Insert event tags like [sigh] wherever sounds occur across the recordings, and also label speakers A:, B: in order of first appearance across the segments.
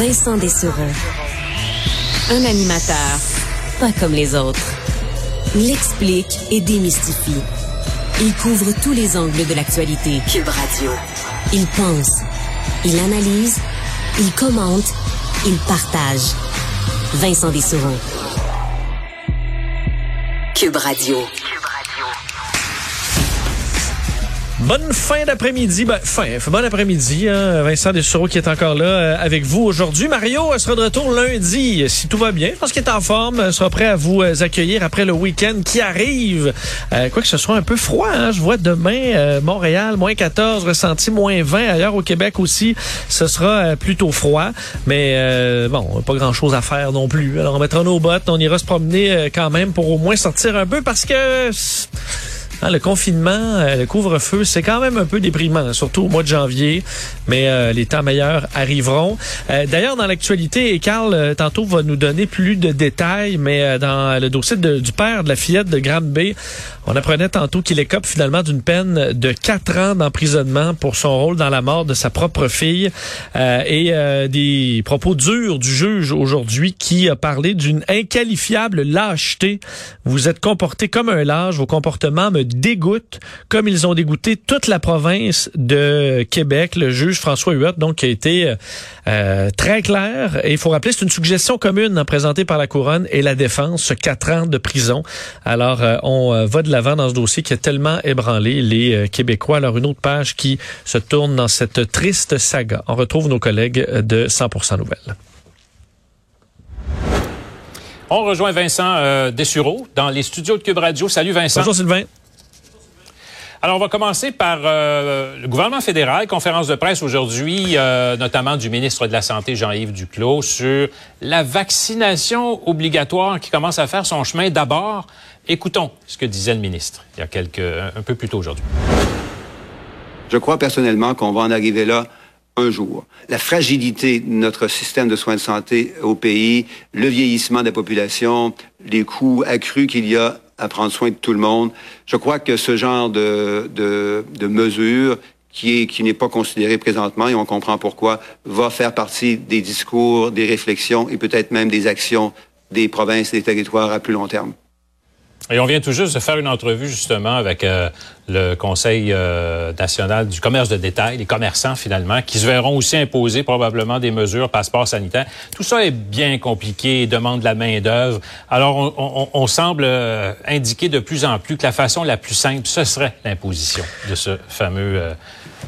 A: Vincent Dessereau. Un animateur pas comme les autres. Il explique et démystifie. Il couvre tous les angles de l'actualité. Cube Radio. Il pense, il analyse, il commente, il partage. Vincent Dessereau. Cube Radio.
B: Bonne fin d'après-midi. Ben, fin, bon après-midi. Hein, Vincent Dessureau qui est encore là euh, avec vous aujourd'hui. Mario sera de retour lundi, si tout va bien. Je pense qu'il est en forme, sera prêt à vous euh, accueillir après le week-end qui arrive. Euh, quoi que ce soit un peu froid, hein, je vois demain Montréal, moins 14, ressenti moins 20. Ailleurs au Québec aussi, ce sera plutôt froid. Mais bon, pas grand-chose à faire non plus. Alors on mettra nos bottes, on ira se promener quand même pour au moins sortir un peu parce que... Hein, le confinement, euh, le couvre-feu, c'est quand même un peu déprimant, surtout au mois de janvier, mais euh, les temps meilleurs arriveront. Euh, d'ailleurs, dans l'actualité, et Carl, tantôt, va nous donner plus de détails, mais dans le dossier du père de la fillette de Graham Bay, on apprenait tantôt qu'il écope finalement d'une peine de quatre ans d'emprisonnement pour son rôle dans la mort de sa propre fille et des propos durs du juge aujourd'hui qui a parlé d'une inqualifiable lâcheté. Vous êtes comporté comme un lâche, vos comportements me dégoûte, comme ils ont dégoûté toute la province de Québec. Le juge François Huot, donc, qui a été euh, très clair. Et il faut rappeler, c'est une suggestion commune hein, présentée par la Couronne et la Défense, quatre ans de prison. Alors, euh, on euh, va de l'avant dans ce dossier qui a tellement ébranlé les Québécois. Alors, une autre page qui se tourne dans cette triste saga. On retrouve nos collègues de 100% Nouvelles.
C: On rejoint Vincent Dessureau dans les studios de Cube Radio. Salut Vincent.
B: Bonjour Sylvain.
C: Alors, on va commencer par euh, le gouvernement fédéral, conférence de presse aujourd'hui, euh, notamment du ministre de la Santé, Jean-Yves Duclos, sur la vaccination obligatoire qui commence à faire son chemin. D'abord, écoutons ce que disait le ministre il y a quelques, un peu plus tôt aujourd'hui.
D: Je crois personnellement qu'on va en arriver là un jour. La fragilité de notre système de soins de santé au pays, le vieillissement de la population, les coûts accrus qu'il y a à prendre soin de tout le monde. Je crois que ce genre de, de, de mesure qui est qui n'est pas considéré présentement et on comprend pourquoi va faire partie des discours, des réflexions et peut-être même des actions des provinces et des territoires à plus long terme.
C: Et on vient tout juste de faire une entrevue justement avec euh, le Conseil euh, national du commerce de détail, les commerçants finalement, qui se verront aussi imposer probablement des mesures passeport sanitaire. Tout ça est bien compliqué, demande de la main d'œuvre. Alors on, on, on semble euh, indiquer de plus en plus que la façon la plus simple, ce serait l'imposition de ce fameux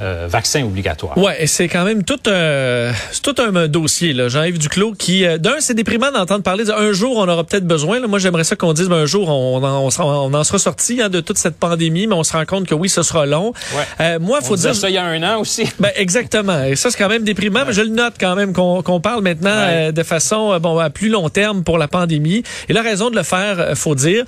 C: euh, vaccin obligatoire.
B: Ouais, et c'est quand même tout, euh, c'est tout un dossier. Là. Jean-Yves Duclos qui, euh, d'un, c'est déprimant d'entendre parler d'un jour on aura peut-être besoin. Là. Moi, j'aimerais ça qu'on dise ben, un jour on, en, on, en sera sorti hein, de toute cette pandémie, mais on se rend compte que oui, ce sera long.
C: Ouais. Euh, moi, faut dire ça il y a un an aussi. [laughs]
B: Ben exactement. Et ça, c'est quand même déprimant, mais je le note quand même qu'on, qu'on parle maintenant euh, de façon bon à plus long terme pour la pandémie. Et la raison de le faire, faut dire,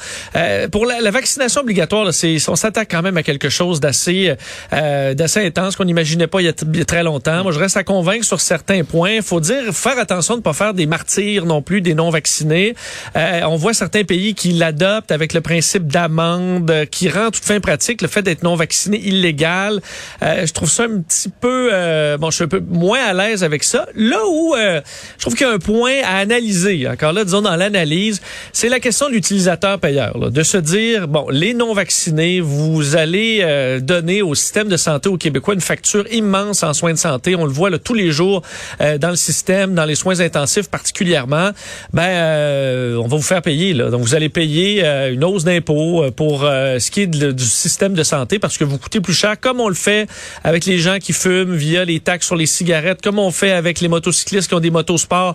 B: pour la, la, vaccination obligatoire, là, c'est on s'attaque quand même à quelque chose d'assez d'assez ce qu'on n'imaginait pas il y, a très longtemps. Moi, je reste à convaincre sur certains points. Faut dire, faire attention de ne pas faire des martyrs non plus, des non-vaccinés. Euh, on voit certains pays qui l'adoptent avec le principe d'amende, qui rend toute fin pratique le fait d'être non-vacciné illégal. Euh, je trouve ça un petit peu... Euh, bon, je suis un peu moins à l'aise avec ça. Là où je trouve qu'il y a un point à analyser, encore là, disons dans l'analyse, c'est la question de l'utilisateur payeur. de se dire, bon, les non-vaccinés, vous allez donner au système de santé au Québécois une facture immense en soins de santé. On le voit là, tous les jours euh, dans le système, dans les soins intensifs particulièrement. Ben, euh, on va vous faire payer. Là. Donc, vous allez payer euh, une hausse d'impôts pour ce qui est du système de santé parce que vous coûtez plus cher, comme on le fait avec les gens qui fument via les taxes sur les cigarettes, comme on fait avec les motocyclistes qui ont des motosports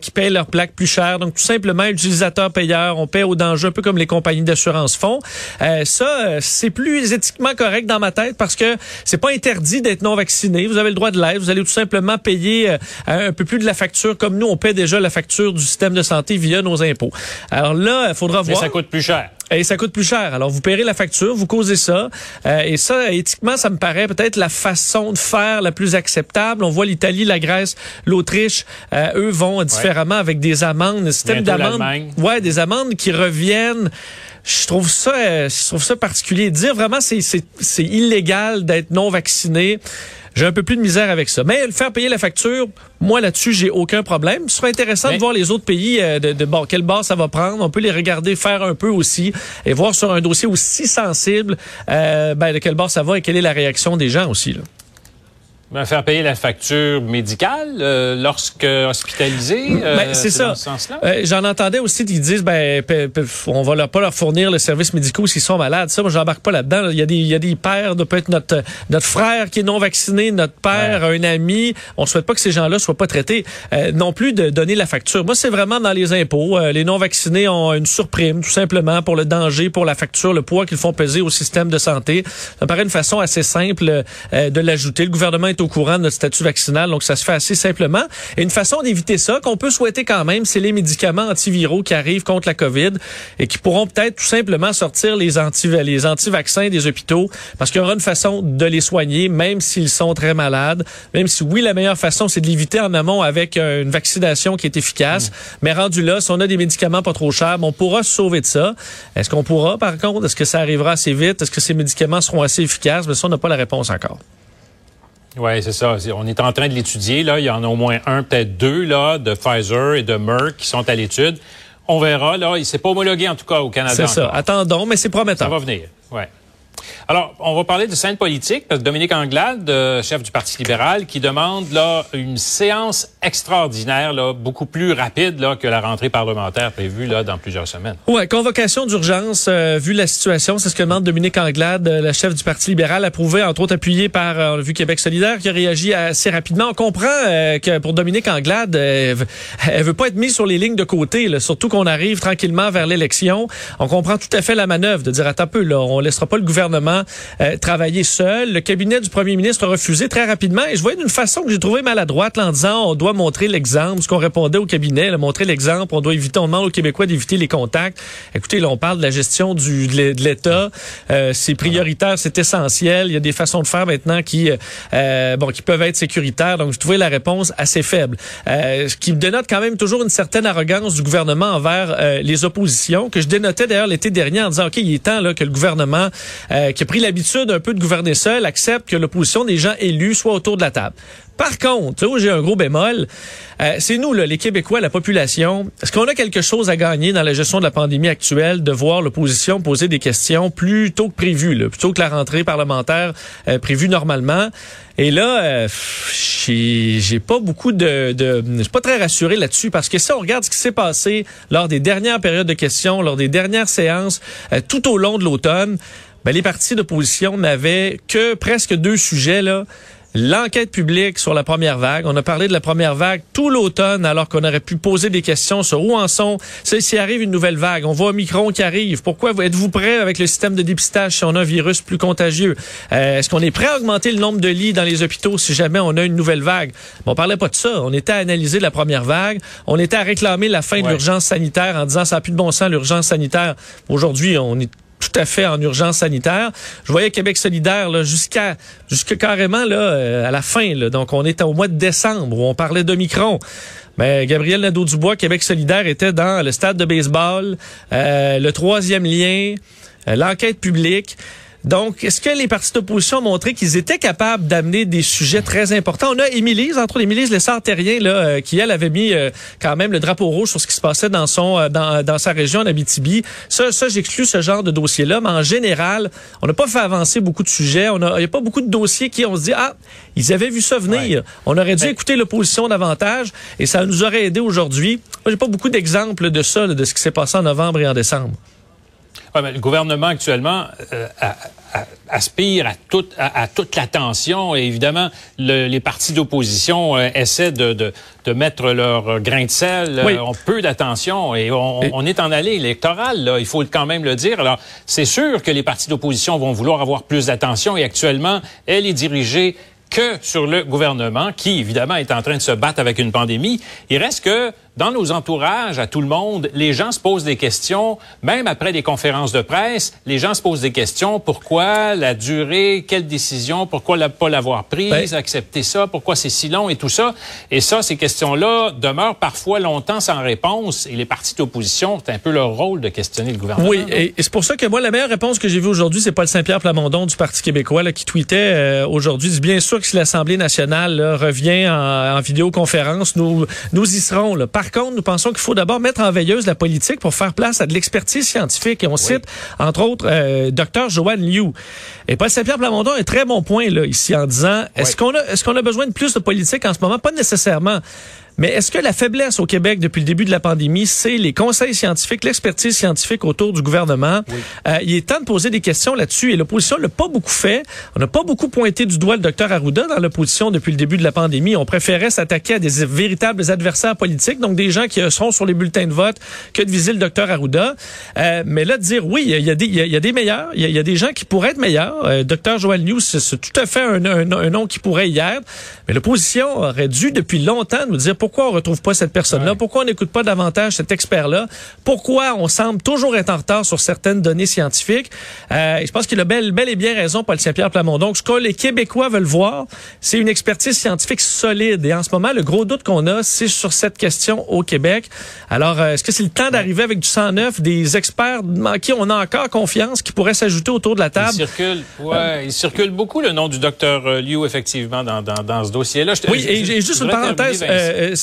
B: qui payent leurs plaques plus cher. Donc, tout simplement, utilisateur payeur, on paie au danger, un peu comme les compagnies d'assurance font. ça, c'est plus éthiquement correct dans ma tête parce que c'est pas interdit dit d'être non vacciné. Vous avez le droit de l'être. Vous allez tout simplement payer euh, un peu plus de la facture, comme nous, on paie déjà la facture du système de santé via nos impôts. Alors là, il faudra voir.
C: Mais ça coûte plus cher.
B: Et ça coûte plus cher. Alors, vous paierez la facture, vous causez ça. Euh, et ça, éthiquement, ça me paraît peut-être la façon de faire la plus acceptable. On voit l'Italie, la Grèce, l'Autriche. Euh, eux vont différemment avec des amendes, un système d'amendes. Ouais, des amendes qui reviennent je trouve ça, euh, je trouve ça particulier. Dire vraiment c'est c'est illégal d'être non vacciné. J'ai un peu plus de misère avec ça. Mais le faire payer la facture, moi là-dessus, j'ai aucun problème. Ce serait intéressant de voir les autres pays euh, de, de bon, quelle base ça va prendre. On peut les regarder faire un peu aussi et voir sur un dossier aussi sensible euh, ben, de quelle base ça va et quelle est la réaction des gens aussi. Là.
C: Ben, faire payer la facture médicale euh, lorsque hospitalisé.
B: Euh, ben, c'est ça. Euh, J'en entendais aussi qui disent ben on va leur pas leur fournir le service médicaux s'ils sont malades. Ça, moi j'embarque pas là-dedans. Il y a des il y a des pères, de peut-être notre notre frère qui est non vacciné, notre père, un ami. On souhaite pas que ces gens-là soient pas traités euh, non plus de donner la facture. Moi c'est vraiment dans les impôts. les non vaccinés ont une surprime tout simplement pour le danger, pour la facture, le poids qu'ils font peser au système de santé. Ça me paraît une façon assez simple de l'ajouter. Le gouvernement est au courant de notre statut vaccinal, donc ça se fait assez simplement. Et une façon d'éviter ça, qu'on peut souhaiter quand même, c'est les médicaments antiviraux qui arrivent contre la COVID et qui pourront peut-être tout simplement sortir les anti les anti-vaccins des hôpitaux, parce qu'il y aura une façon de les soigner, même s'ils sont très malades, même si oui, la meilleure façon, c'est de l'éviter en amont avec euh, une vaccination qui est efficace. Mmh. Mais rendu là, si on a des médicaments pas trop chers, on pourra se sauver de ça. Est-ce qu'on pourra, par contre? Est-ce que ça arrivera assez vite? Est-ce que ces médicaments seront assez efficaces? Mais ça, on n'a pas la réponse encore.
C: Oui, c'est ça. On est en train de l'étudier. Là, il y en a au moins un, peut-être deux là, de Pfizer et de Merck qui sont à l'étude. On verra. Là, il s'est pas homologué en tout cas au Canada.
B: C'est ça. Attendons, mais c'est prometteur.
C: Ça va venir. Alors, on va parler de scène politique, parce que Dominique Anglade, euh, chef du Parti libéral, qui demande là une séance extraordinaire, là, beaucoup plus rapide là, que la rentrée parlementaire prévue là, dans plusieurs semaines.
B: Ouais, convocation d'urgence, euh, vu la situation, c'est ce que demande Dominique Anglade, euh, la chef du Parti libéral, approuvé, entre autres appuyé par, on a vu Québec solidaire, qui a réagi assez rapidement. On comprend que pour Dominique Anglade, elle veut pas être mise sur les lignes de côté, là, surtout qu'on arrive tranquillement vers l'élection. On comprend tout à fait la manœuvre de dire, attends un peu, là, on laissera pas le gouvernement euh, travailler seul. Le cabinet du premier ministre a refusé très rapidement et je voyais d'une façon que j'ai trouvé maladroite en disant on doit montrer l'exemple, ce qu'on répondait au cabinet, là, montrer l'exemple, on doit éviter, on demande aux Québécois d'éviter les contacts. Écoutez, là, on parle de la gestion du, de l'État, euh, c'est prioritaire, c'est essentiel. Il y a des façons de faire maintenant qui, euh, bon, qui peuvent être sécuritaires. Donc, je trouvais la réponse assez faible, ce qui me dénote quand même toujours une certaine arrogance du gouvernement envers les oppositions que je dénotais d'ailleurs l'été dernier en disant ok, il est temps là que le gouvernement qui a pris l'habitude un peu de gouverner seul, accepte que l'opposition des gens élus soit autour de la table. Par contre, là où j'ai un gros bémol, euh, c'est nous, là, les Québécois, la population, est-ce qu'on a quelque chose à gagner dans la gestion de la pandémie actuelle de voir l'opposition poser des questions plus tôt que prévu, là, plutôt que la rentrée parlementaire euh, prévue normalement? Et là, euh, j'ai pas beaucoup de, de je suis pas très rassuré là-dessus parce que si on regarde ce qui s'est passé lors des dernières périodes de questions, lors des dernières séances, tout au long de l'automne, ben, les partis d'opposition n'avaient que presque deux sujets là. L'enquête publique sur la première vague. On a parlé de la première vague tout l'automne, alors qu'on aurait pu poser des questions sur où en sont. S'il arrive une nouvelle vague, on voit Omicron qui arrive. Pourquoi êtes-vous prêt avec le système de dépistage si on a un virus plus contagieux? Euh, est-ce qu'on est prêt à augmenter le nombre de lits dans les hôpitaux si jamais on a une nouvelle vague? Bon, on parlait pas de ça. On était à analyser la première vague. On était à réclamer la fin de l'urgence sanitaire en disant ça n'a plus de bon sens l'urgence sanitaire. Aujourd'hui, on est tout à fait en urgence sanitaire. Je voyais Québec solidaire jusqu'à jusqu'à carrément là euh, à la fin. Là. Donc on était au mois de décembre où on parlait d'Omicron. Mais Gabriel Nadeau-Dubois, Québec solidaire, était dans le stade de baseball, euh, le troisième lien, euh, l'enquête publique. Donc, est-ce que les partis d'opposition ont montré qu'ils étaient capables d'amener des sujets très importants? On a Émilie, entre autres, Émilie Lessard-Terrien, là, euh, qui, elle, avait mis euh, quand même le drapeau rouge sur ce qui se passait dans son euh, dans, dans sa région d'Abitibi. Ça, ça j'exclus ce genre de dossier-là, mais en général, on n'a pas fait avancer beaucoup de sujets. On a, il n'y a pas beaucoup de dossiers qui, on se dit, ah, ils avaient vu ça venir. On aurait dû ben écouter l'opposition davantage et ça nous aurait aidé aujourd'hui. Moi, j'ai pas beaucoup d'exemples de ça, de ce qui s'est passé en novembre et en décembre.
C: Ouais, mais le gouvernement actuellement euh, aspire à toute, à, toute l'attention et évidemment les partis d'opposition euh, essaient de, de, de, mettre leur grain de sel, oui. ont peu d'attention et on, on, est en allée électorale, là, il faut quand même le dire. Alors c'est sûr que les partis d'opposition vont vouloir avoir plus d'attention et actuellement elle est dirigée que sur le gouvernement qui, évidemment, est en train de se battre avec une pandémie. Il reste que dans nos entourages, à tout le monde, les gens se posent des questions, même après des conférences de presse, les gens se posent des questions. Pourquoi la durée, quelle décision, pourquoi ne pas l'avoir prise, ben accepter ça, pourquoi c'est si long? Et tout ça. Et ça, ces questions-là demeurent parfois longtemps sans réponse. Et les partis d'opposition, c'est un peu leur rôle de questionner le gouvernement.
B: Oui, et, c'est pour ça que moi, la meilleure réponse que j'ai vue aujourd'hui, c'est Paul Saint-Pierre Plamondon du Parti québécois là, qui tweetait euh, aujourd'hui, bien sûr que si l'Assemblée nationale revient en, vidéoconférence, nous, nous y serons. Là. Par contre, nous pensons qu'il faut d'abord mettre en veilleuse la politique pour faire place à de l'expertise scientifique. Et on cite, entre autres, euh, Dr. Joanne Liu. Et Paul Saint-Pierre Plamondon a un très bon point là, ici en disant, est-ce qu'on a, est-ce qu'on a besoin de plus de politique en ce moment? Pas nécessairement. Mais est-ce que la faiblesse au Québec depuis le début de la pandémie, c'est les conseils scientifiques, l'expertise scientifique autour du gouvernement? Euh, il est temps de poser des questions là-dessus et l'opposition l'a pas beaucoup fait. On n'a pas beaucoup pointé du doigt le docteur Arruda dans l'opposition depuis le début de la pandémie. On préférait s'attaquer à des véritables adversaires politiques, donc des gens qui sont sur les bulletins de vote, que de viser le docteur Arruda. Euh, mais là, de dire oui, il y a des, il y a, des meilleurs, il y a, des gens qui pourraient être meilleurs. Euh, docteur Joël News, c'est tout à fait un, un, nom qui pourrait y être. Mais l'opposition aurait dû depuis longtemps nous dire pourquoi pourquoi on retrouve pas cette personne-là? Pourquoi on n'écoute pas davantage cet expert-là? Pourquoi on semble toujours être en retard sur certaines données scientifiques? Euh, je pense qu'il a bel, bel et bien raison, Paul Saint-Pierre Plamondon. Ce que les Québécois veulent voir, c'est une expertise scientifique solide. Et en ce moment, le gros doute qu'on a, c'est sur cette question au Québec. Alors, euh, est-ce que c'est le temps d'arriver avec du 109, des experts en qui on a encore confiance, qui pourraient s'ajouter autour de la table?
C: Il circule, ouais, il circule beaucoup le nom du docteur euh, Liu, effectivement, dans, dans, dans ce dossier-là.
B: Oui, et juste une parenthèse.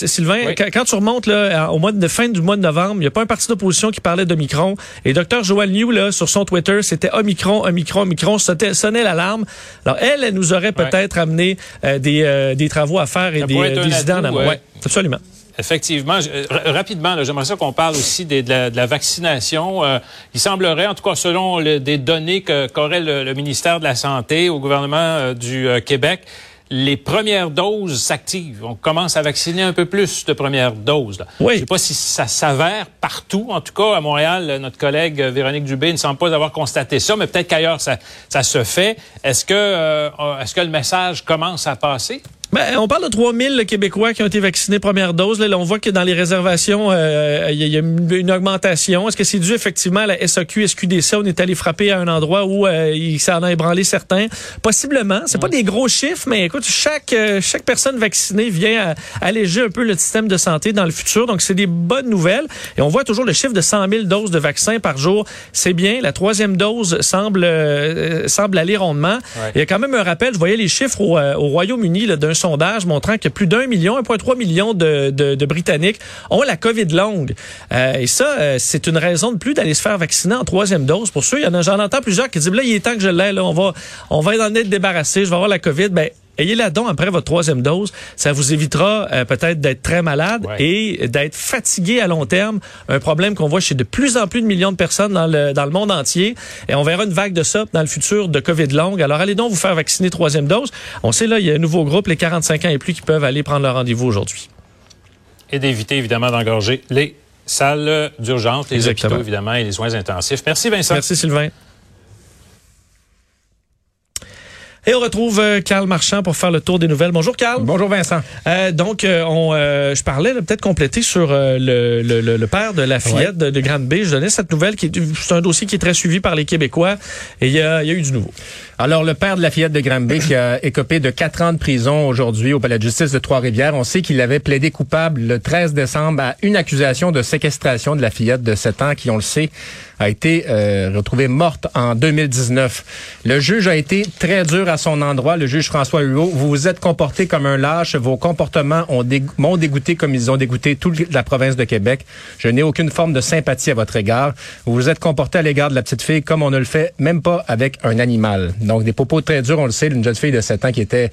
B: Sylvain, quand, tu remontes là, au mois de fin du mois de novembre, il n'y a pas un parti d'opposition qui parlait d'Omicron. Et Dr. Joanne Liu, là, sur son Twitter, c'était Omicron, Omicron, Omicron, sonnait l'alarme. Alors, elle, elle nous aurait peut-être amené euh, des, euh, des travaux à faire et des, euh, des idées en amont. Ouais, absolument.
C: Effectivement. rapidement, j'aimerais ça qu'on parle aussi de, la, vaccination. il semblerait, en tout cas selon des données qu'aurait le, ministère de la Santé au gouvernement du Québec, les premières doses s'activent. On commence à vacciner un peu plus de premières doses. Oui. Je ne sais pas si ça s'avère partout. En tout cas, à Montréal, notre collègue Véronique Dubé ne semble pas avoir constaté ça, mais peut-être qu'ailleurs, ça, ça se fait. Est-ce que, euh, est-ce que le message commence à passer?
B: Ben, on parle de 3000 Québécois qui ont été vaccinés première dose. Là, on voit que dans les réservations, euh, il y, a une augmentation. Est-ce que c'est dû effectivement à la SAQ, SQDC? On est allé frapper à un endroit où euh, il s'en a ébranlé certains. Possiblement. C'est pas des gros chiffres, mais écoute, chaque euh, chaque personne vaccinée vient alléger un peu le système de santé dans le futur. Donc, c'est des bonnes nouvelles. Et on voit toujours le chiffre de 100 000 doses de vaccins par jour. C'est bien. La troisième dose semble semble aller rondement. Il y a quand même un rappel. Je voyais les chiffres au, au Royaume-Uni d'un sondage montrant que plus d'un million, 1,3 million de, de, de, Britanniques ont la COVID longue. Euh, et ça, euh, c'est une raison de plus d'aller se faire vacciner en troisième dose. Pour ceux, il j'en entends plusieurs qui disent, là, il est temps que je l'aie, là, on va, on va en être débarrassé, je vais avoir la COVID. Ben, ayez-la donc après votre troisième dose. Ça vous évitera euh, peut-être d'être très malade et d'être fatigué à long terme. Un problème qu'on voit chez de plus en plus de millions de personnes dans le, dans le monde entier. Et on verra une vague de ça dans le futur de COVID longue. Alors allez donc vous faire vacciner troisième dose. On sait là, il y a un nouveau groupe, les 45 ans et plus, qui peuvent aller prendre leur rendez-vous aujourd'hui.
C: Et d'éviter évidemment d'engorger les salles d'urgence, les hôpitaux évidemment et les soins intensifs. Merci Vincent.
B: Merci Sylvain. Et on retrouve euh, Carl Marchand pour faire le tour des nouvelles. Bonjour Carl.
E: Bonjour Vincent.
B: Euh, donc, euh, on, je parlais peut-être compléter sur le, le, le, père de la fillette de, de Grande B. Je donnais cette nouvelle qui est, c'est un dossier qui est très suivi par les Québécois et il y a, y a eu du nouveau.
E: Alors, le père de la fillette de Granby qui a [coughs] écopé de quatre ans de prison aujourd'hui au palais de justice de Trois-Rivières, on sait qu'il avait plaidé coupable le 13 décembre à une accusation de séquestration de la fillette de 7 ans qui, on le sait, a été euh, retrouvée morte en 2019. Le juge a été très dur à son endroit, le juge François Hulot. Vous vous êtes comporté comme un lâche, vos comportements ont m'ont dégoûté comme ils ont dégoûté toute la province de Québec. Je n'ai aucune forme de sympathie à votre égard. Vous vous êtes comporté à l'égard de la petite fille comme on ne le fait même pas avec un animal. Donc, des propos très durs, on le sait, d'une jeune fille de 7 ans qui était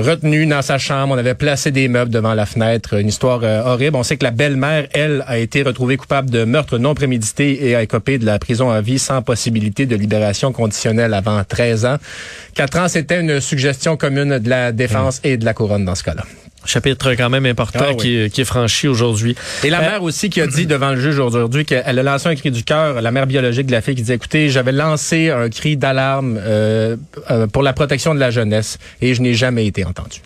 E: retenue dans sa chambre. On avait placé des meubles devant la fenêtre. Une histoire euh, horrible. On sait que la belle-mère, elle, a été retrouvée coupable de meurtre non prémédité et a écopé de la prison à vie sans possibilité de libération conditionnelle avant 13 ans. Quatre ans, c'était une suggestion commune de la défense et de la couronne dans ce cas-là.
B: Chapitre quand même important
E: Ah
B: qui, est- qui est franchi aujourd'hui.
E: Et la
B: Euh,
E: mère aussi qui a dit devant le juge aujourd'hui qu'elle a lancé un cri du cœur, la mère biologique de la fille qui dit écoutez, j'avais lancé un cri d'alarme euh, euh, pour la protection de la jeunesse et je n'ai jamais été entendu.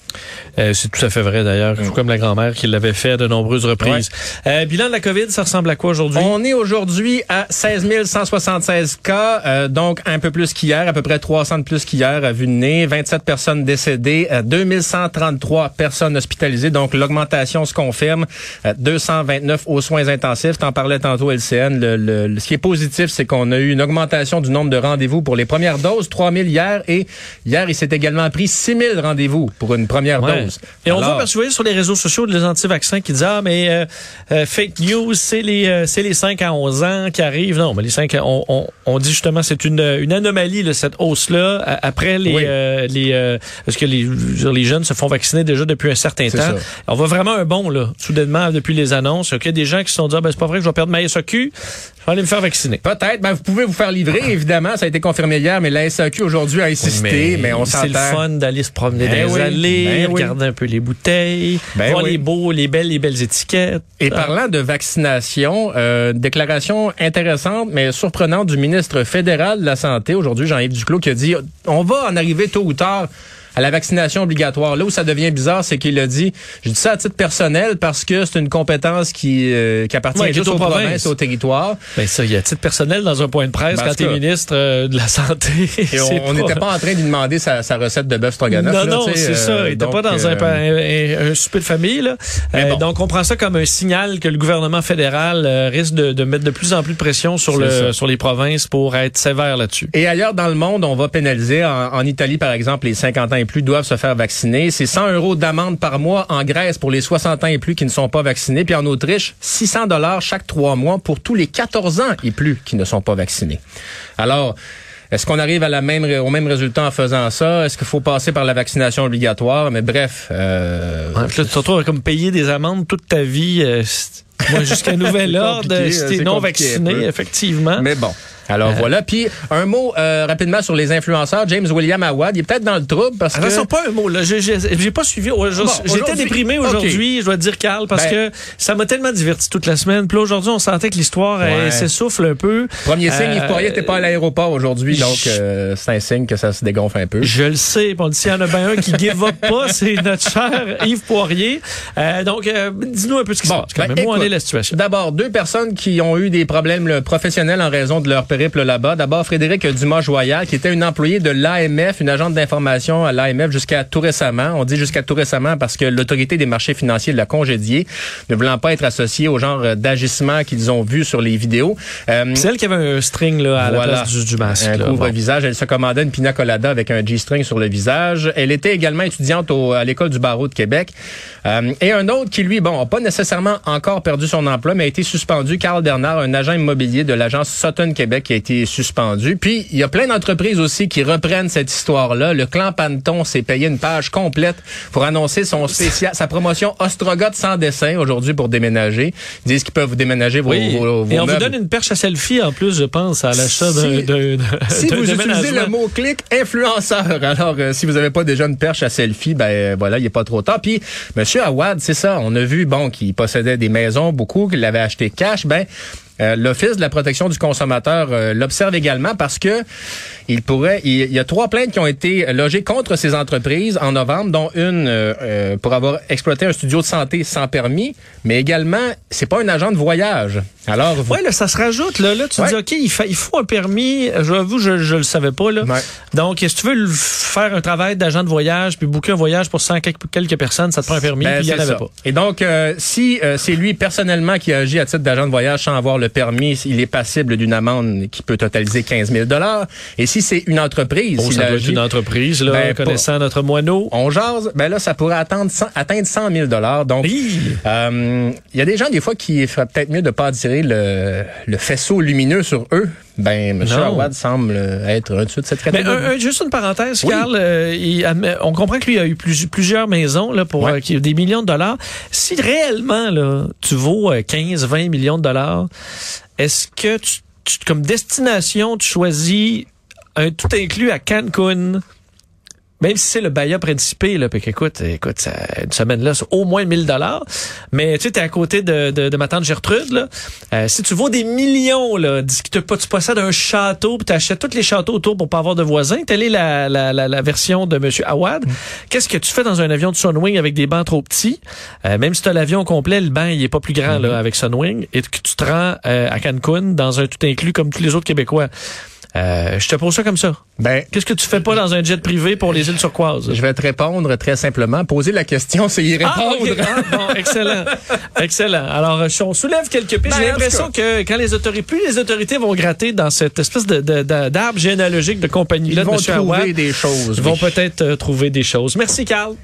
B: Euh, c'est tout à fait vrai d'ailleurs, tout comme la grand-mère qui l'avait fait à de nombreuses reprises. Euh, bilan de la COVID, ça ressemble à quoi aujourd'hui?
E: On est aujourd'hui à 16 176 cas, euh, donc un peu plus qu'hier, à peu près 300 de plus qu'hier à vue de nez, 27 personnes décédées, euh, 2133 personnes hospitalisées, donc l'augmentation se confirme, euh, 229 aux soins intensifs. T'en parlais tantôt, LCN. Le, le- ce qui est positif, c'est qu'on a eu une augmentation du nombre de rendez-vous pour les premières doses, 3000 hier, et hier, il s'est également pris 6000 rendez-vous pour une première
B: Ouais.
E: dose.
B: Et on
E: Alors-
B: voit, parce que vous voyez sur les réseaux sociaux les anti-vaccins qui disent, ah, mais euh, euh, fake news, c'est les, euh, c'est les 5 à 11 ans qui arrivent. Non, mais les 5 à- on, on, on dit justement, c'est une, une anomalie, là, cette hausse-là, après les,
E: Oui.
B: euh, les euh, parce que les, les jeunes se font vacciner déjà depuis un certain
E: C'est
B: temps.
E: ça.
B: On voit vraiment un bond, là, soudainement, depuis les annonces. Il y a des gens qui se sont dit, ah, ben, c'est pas vrai que je vais perdre ma SAQ, je vais aller me faire vacciner.
E: Peut-être. Ben, vous pouvez vous faire livrer, évidemment. Ça a été confirmé hier, mais la SAQ aujourd'hui a insisté, mais, on s'entend.
B: C'est le fun d'aller se promener
E: Ben
B: dans
E: oui,
B: les allées,
E: ben oui.
B: regarder un peu les bouteilles,
E: Ben
B: voir
E: oui.
B: les beaux, les belles, les belles étiquettes.
E: Et
B: Ah.
E: parlant de vaccination, euh, déclaration intéressante mais surprenante du ministre fédéral de la Santé aujourd'hui, Jean-Yves Duclos, qui a dit on va en arriver tôt ou tard à la vaccination obligatoire. Là où ça devient bizarre, c'est qu'il a dit, je dis ça à titre personnel parce que c'est une compétence qui, euh, qui appartient
B: Ouais,
E: juste
B: aux
E: aux
B: provinces.
E: provinces, aux territoires.
B: Ben ça, il y a titre personnel dans un point de presse
E: Ben, en
B: quand t'es ministre euh, de la Santé.
E: Et [laughs] on n'était pas en train de lui demander sa, sa recette de bœuf stroganoff.
B: Non,
E: là,
B: non, c'est ça.
E: euh,
B: Il était
E: donc,
B: pas dans un,
E: euh,
B: un, un souper de famille. Là. Euh,
E: bon.
B: Donc, on prend ça comme un signal que le gouvernement fédéral euh, risque de, de mettre de plus en plus de pression sur, le,
E: ça.
B: sur les provinces pour être sévère là-dessus.
E: Et ailleurs dans le monde, on va pénaliser. En, en Italie, par exemple, les 50 ans et plus doivent se faire vacciner. C'est 100 euros d'amende par mois en Grèce pour les 60 ans et plus qui ne sont pas vaccinés. Puis en Autriche, 600 dollars chaque trois mois pour tous les 14 ans et plus qui ne sont pas vaccinés. Alors, est-ce qu'on arrive à la même, au même résultat en faisant ça? Est-ce qu'il faut passer par la vaccination obligatoire? Mais bref, euh,
B: Ouais, tu te retrouves comme payer des amendes toute ta vie. euh, jusqu'à [laughs] nouvel ordre, si
E: euh,
B: t'es non vacciné, effectivement.
E: Mais bon. Alors voilà. Puis un mot euh, rapidement sur les influenceurs. James William Awad, il est peut-être dans le trouble parce que...
B: Attention, pas un mot. Là, j'ai, pas suivi.
E: Bon,
B: J'étais déprimé aujourd'hui, je dois te dire, Carl, parce
E: Ben-
B: que ça m'a tellement diverti toute la semaine. Puis aujourd'hui, on sentait que l'histoire
E: Ouais.
B: s'essouffle un peu.
E: Premier signe,
B: Euh,
E: Yves Poirier n'était pas à l'aéroport aujourd'hui, donc euh, c'est un signe que ça se dégonfle un peu.
B: Je le sais. On dit s'il y en a bien un qui give up pas, [laughs] c'est notre cher Yves Poirier. Euh, donc, euh, dis-nous un peu ce qui
E: Bon,
B: se passe. Quand
E: ben.
B: Où en est la situation?
E: D'abord, deux personnes qui ont eu des problèmes professionnels en raison de leur périple là-bas. D'abord, Frédéric Dumas-Joyal, qui était une employée de l'AMF, une agente d'information à l'AMF jusqu'à tout récemment. On dit jusqu'à tout récemment parce que l'autorité des marchés financiers l'a congédiée, ne voulant pas être associée au genre d'agissement qu'ils ont vu sur les vidéos. Euh,
B: C'est elle qui avait un string là, à la
E: Voilà.
B: place du, du masque.
E: Un couvre-visage. Elle se commandait une pina colada avec un G-string sur le visage. Elle était également étudiante au- à l'école du barreau de Québec. Euh, et un autre qui, lui, bon, n'a pas nécessairement encore perdu son emploi, mais a été suspendu. Carl Bernard, un agent immobilier de l'agence Sutton Québec, qui a été suspendu. Puis, il y a plein d'entreprises aussi qui reprennent cette histoire-là. Le clan Panton s'est payé une page complète pour annoncer son spécial, sa promotion Ostrogoth sans dessin aujourd'hui pour déménager. Ils disent qu'ils peuvent vous déménager vos,
B: Oui.
E: vos, vos
B: Et on vous donne une perche à selfie en plus, je pense, à l'achat d'un,
E: Si-
B: d'un,
E: Si vous utilisez le mot-clic influenceur, alors euh, si vous n'avez pas déjà une perche à selfie, ben euh, voilà, il est pas trop tard. Puis Monsieur Awad, c'est ça, on a vu bon qu'il possédait des maisons beaucoup, qu'il l'avait acheté cash, ben euh, L'Office de la protection du consommateur euh, l'observe également parce que il pourrait, il, il y a trois plaintes qui ont été logées contre ces entreprises en novembre, dont une euh, pour avoir exploité un studio de santé sans permis, mais également c'est pas un agent de voyage. Alors vous-
B: Oui, là, ça se rajoute. Là, là tu
E: Ouais.
B: dis, OK, il, fa- il faut un permis. J'avoue, je ne le savais pas. Là.
E: Ouais.
B: Donc, si tu veux faire un travail d'agent de voyage, puis booker un voyage pour 100 quelques, personnes, ça te prend un permis,
E: Ben,
B: puis il n'y en avait pas?
E: Et donc, si c'est lui personnellement qui agit à titre d'agent de voyage sans avoir le permis, il est passible d'une amende qui peut totaliser 15 000 Et si c'est une entreprise,
B: Oh,
E: s'il
B: ça doit être
E: agit-
B: une entreprise, là,
E: Ben,
B: connaissant notre moineau.
E: on jase, ben là, ça pourrait atteindre 100, atteindre 100 000 Donc, euh, il y a des gens, des fois, qui feraient peut-être mieux de pas attirer le, le faisceau lumineux sur eux. Ben, M. Awad semble être un dessus de cette
B: Mais
E: catégorie.
B: un- un- juste une parenthèse,
E: Oui.
B: Carl. euh, il on comprend que lui a eu plus- plusieurs maisons là, pour
E: Ouais.
B: euh, des millions de dollars. Si réellement là, tu vaux euh, 15, 20 millions de dollars, est-ce que tu, tu- comme destination, tu choisis un tout inclus à Cancun même si c'est le bailleur principé, là, puis qu'écoute, écoute, ça, une semaine là, c'est au moins 1000 dollars. Mais tu sais, t'es à côté de, de, de ma tante Gertrude, là. Euh, si tu vaux des millions, là, dis que tu, tu possèdes un château, puis t'achètes tous les châteaux autour pour pas avoir de voisins, telle est la, la, la, la version de Monsieur Awad. Mm. Qu'est-ce que tu fais dans un avion de Sunwing avec des bancs trop petits? Euh, même si tu as l'avion complet, le banc, il est pas plus grand, là, mm-hmm. avec Sunwing, et que tu te rends euh, à Cancun dans un tout inclus comme tous les autres Québécois. Euh, je te pose ça comme ça. Ben, qu'est-ce que tu fais pas dans un jet privé pour les îles turquoises?
E: Je vais te répondre très simplement. Poser la question, c'est y ah, répondre.
B: Ah, bon, excellent, excellent. Alors, euh, on soulève quelques pistes. J'ai ben, l'impression que quand les autorités, plus les autorités vont gratter dans cette espèce de, d'arbre généalogique de compagnie là,
E: ils vont trouver des choses.
B: Ils vont peut-être euh, trouver des choses. Merci, Carl.